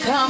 come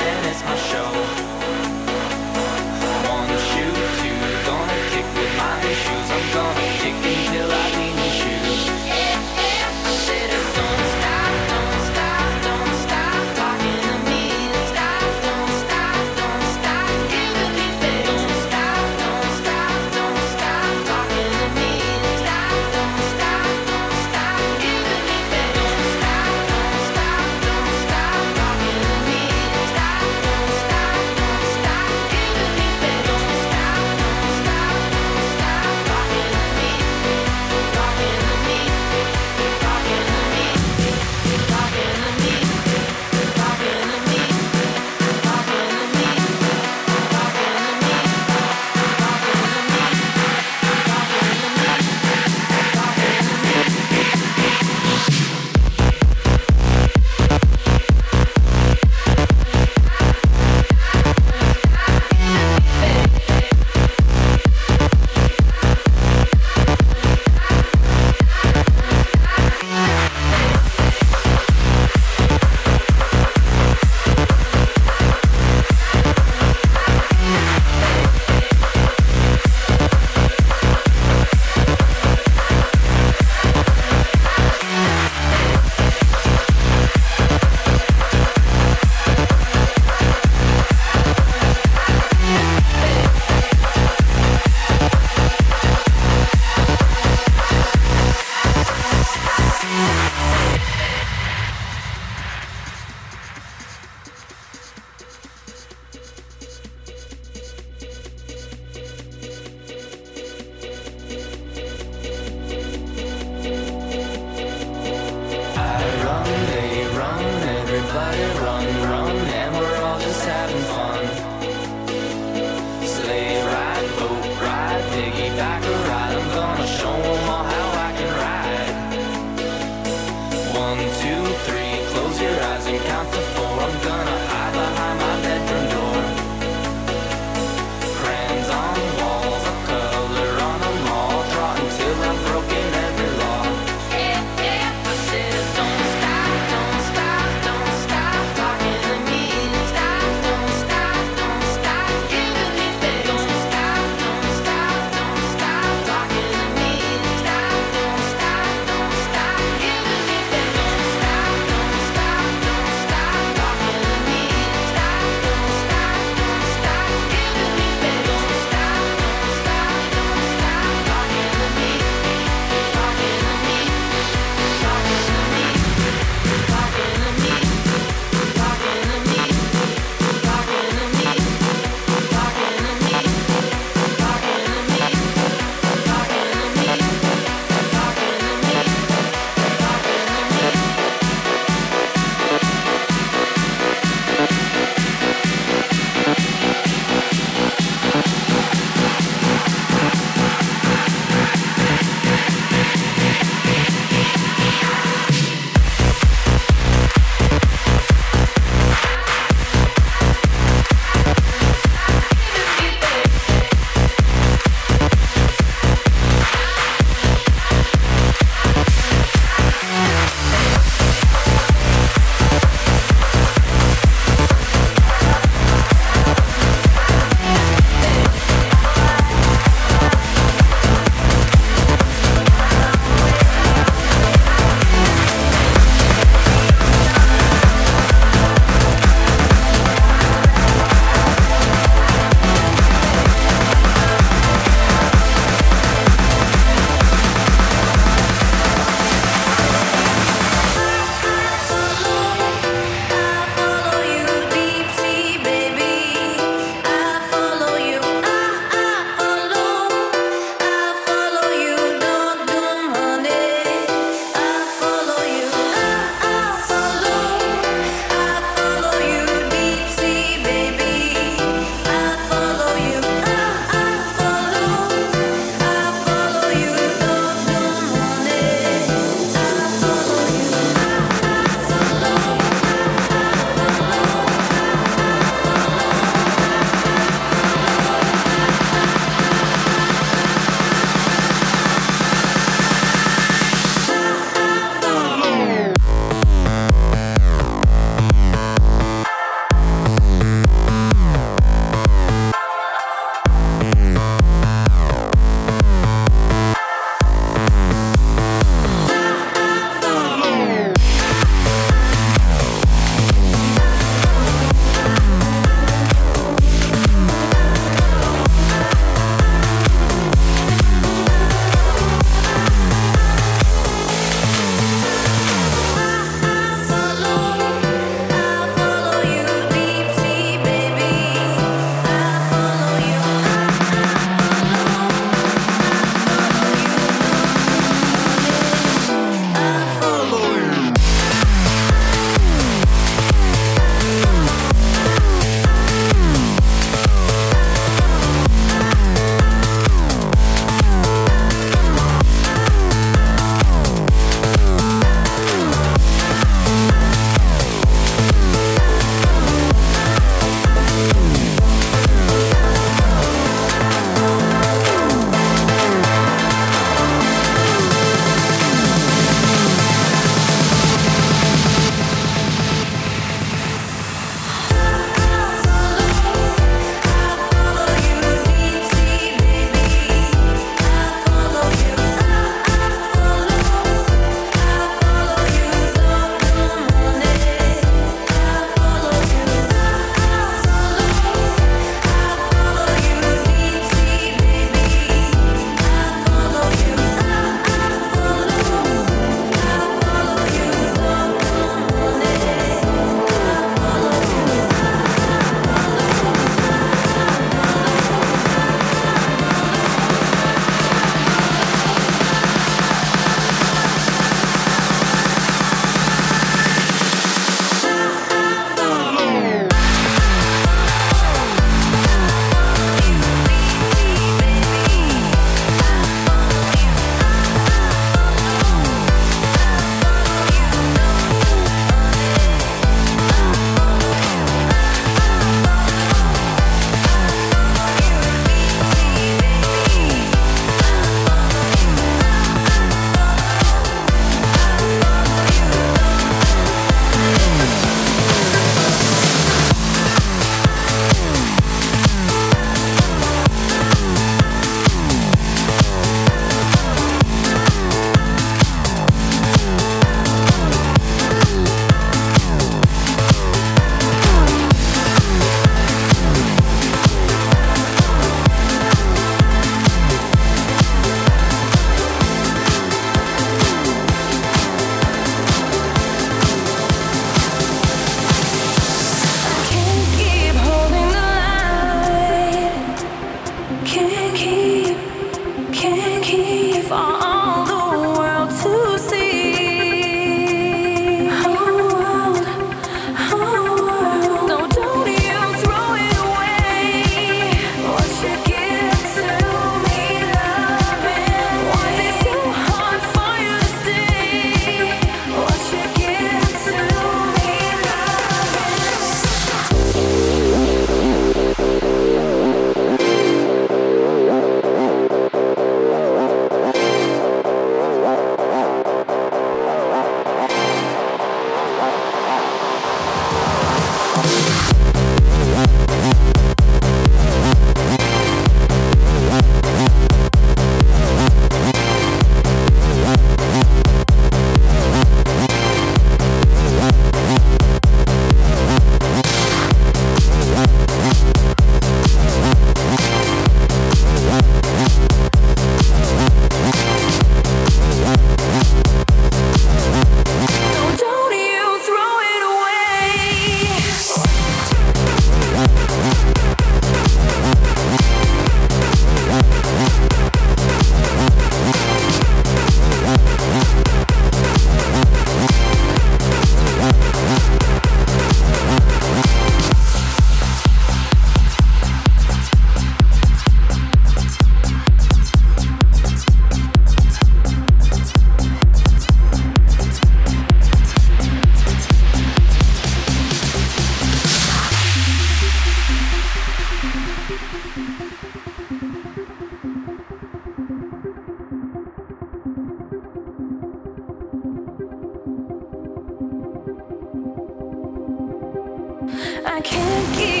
What you give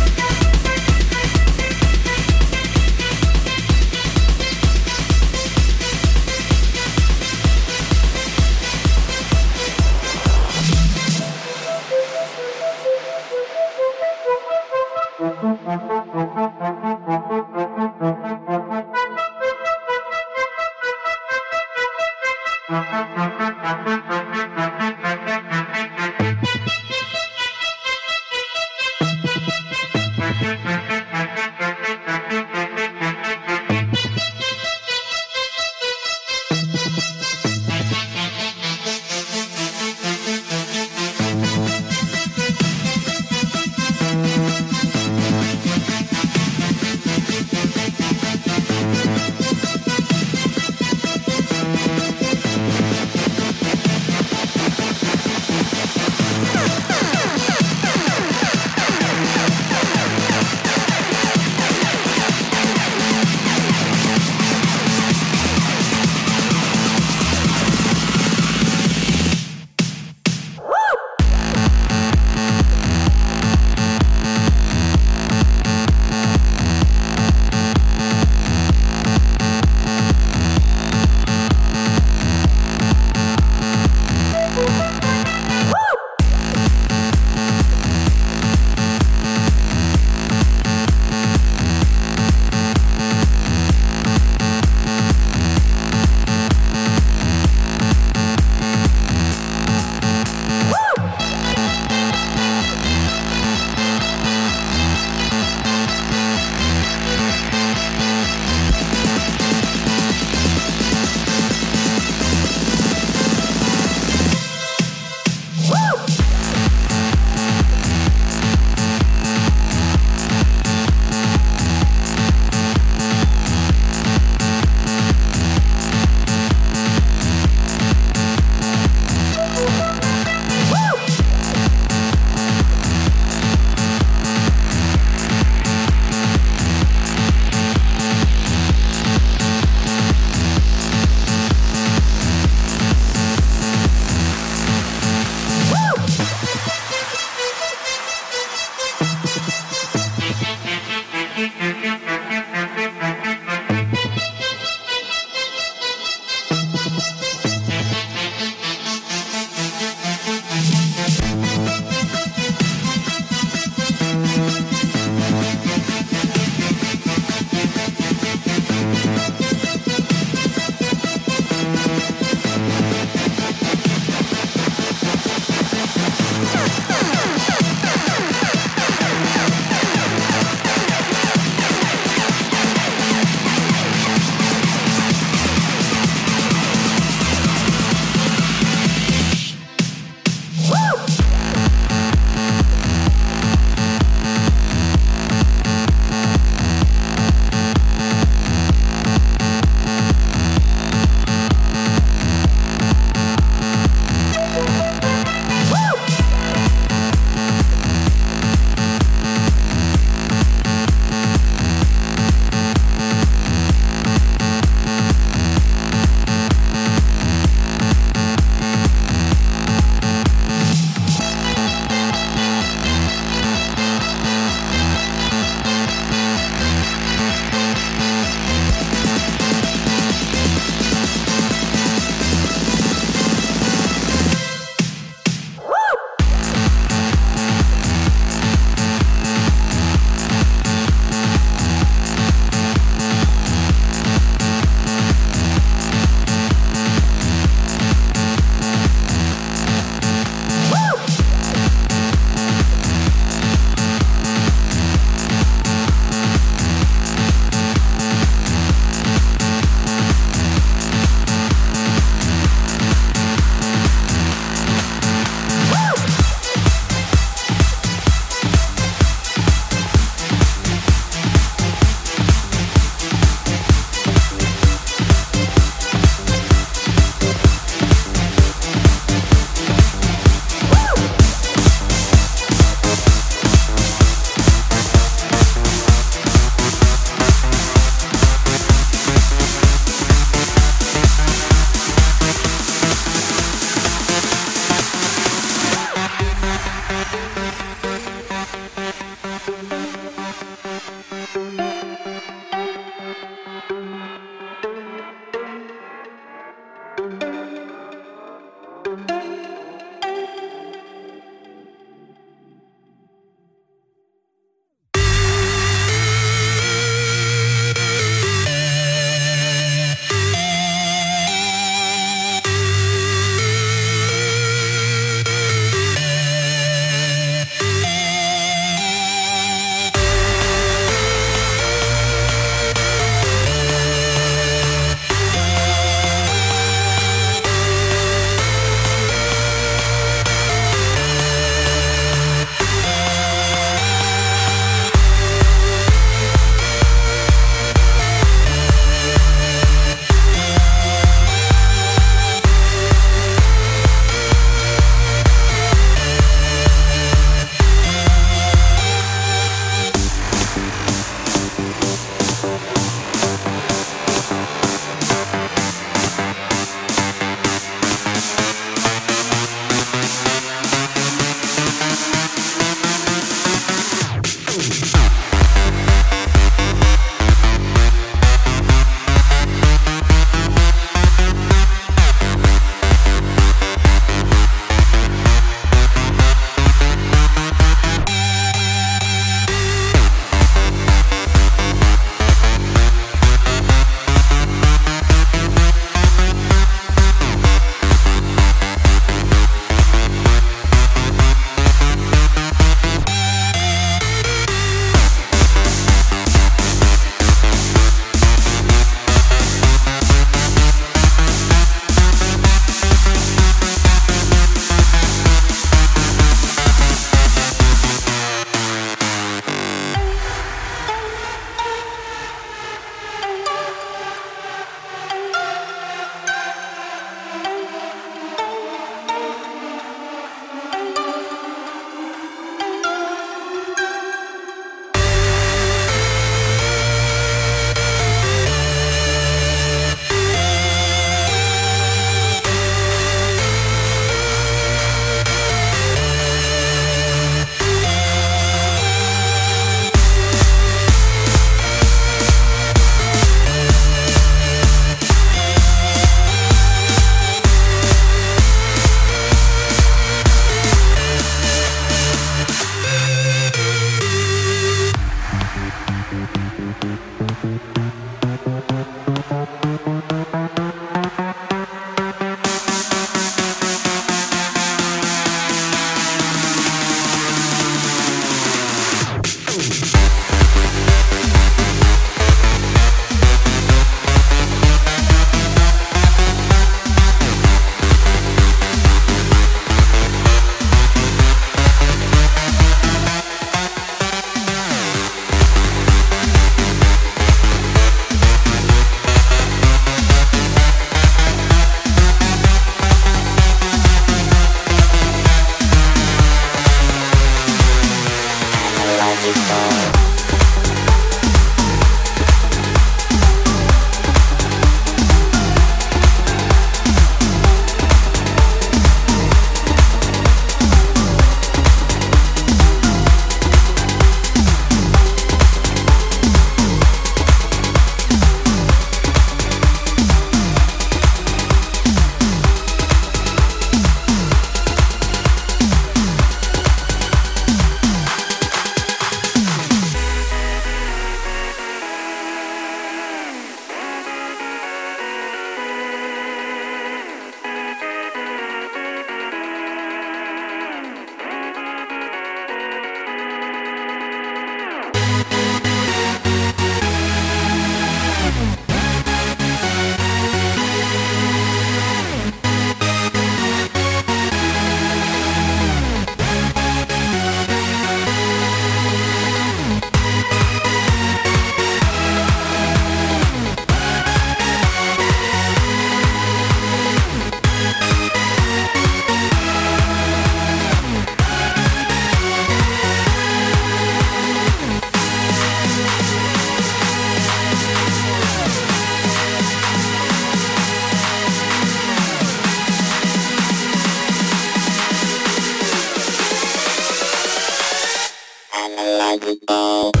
like.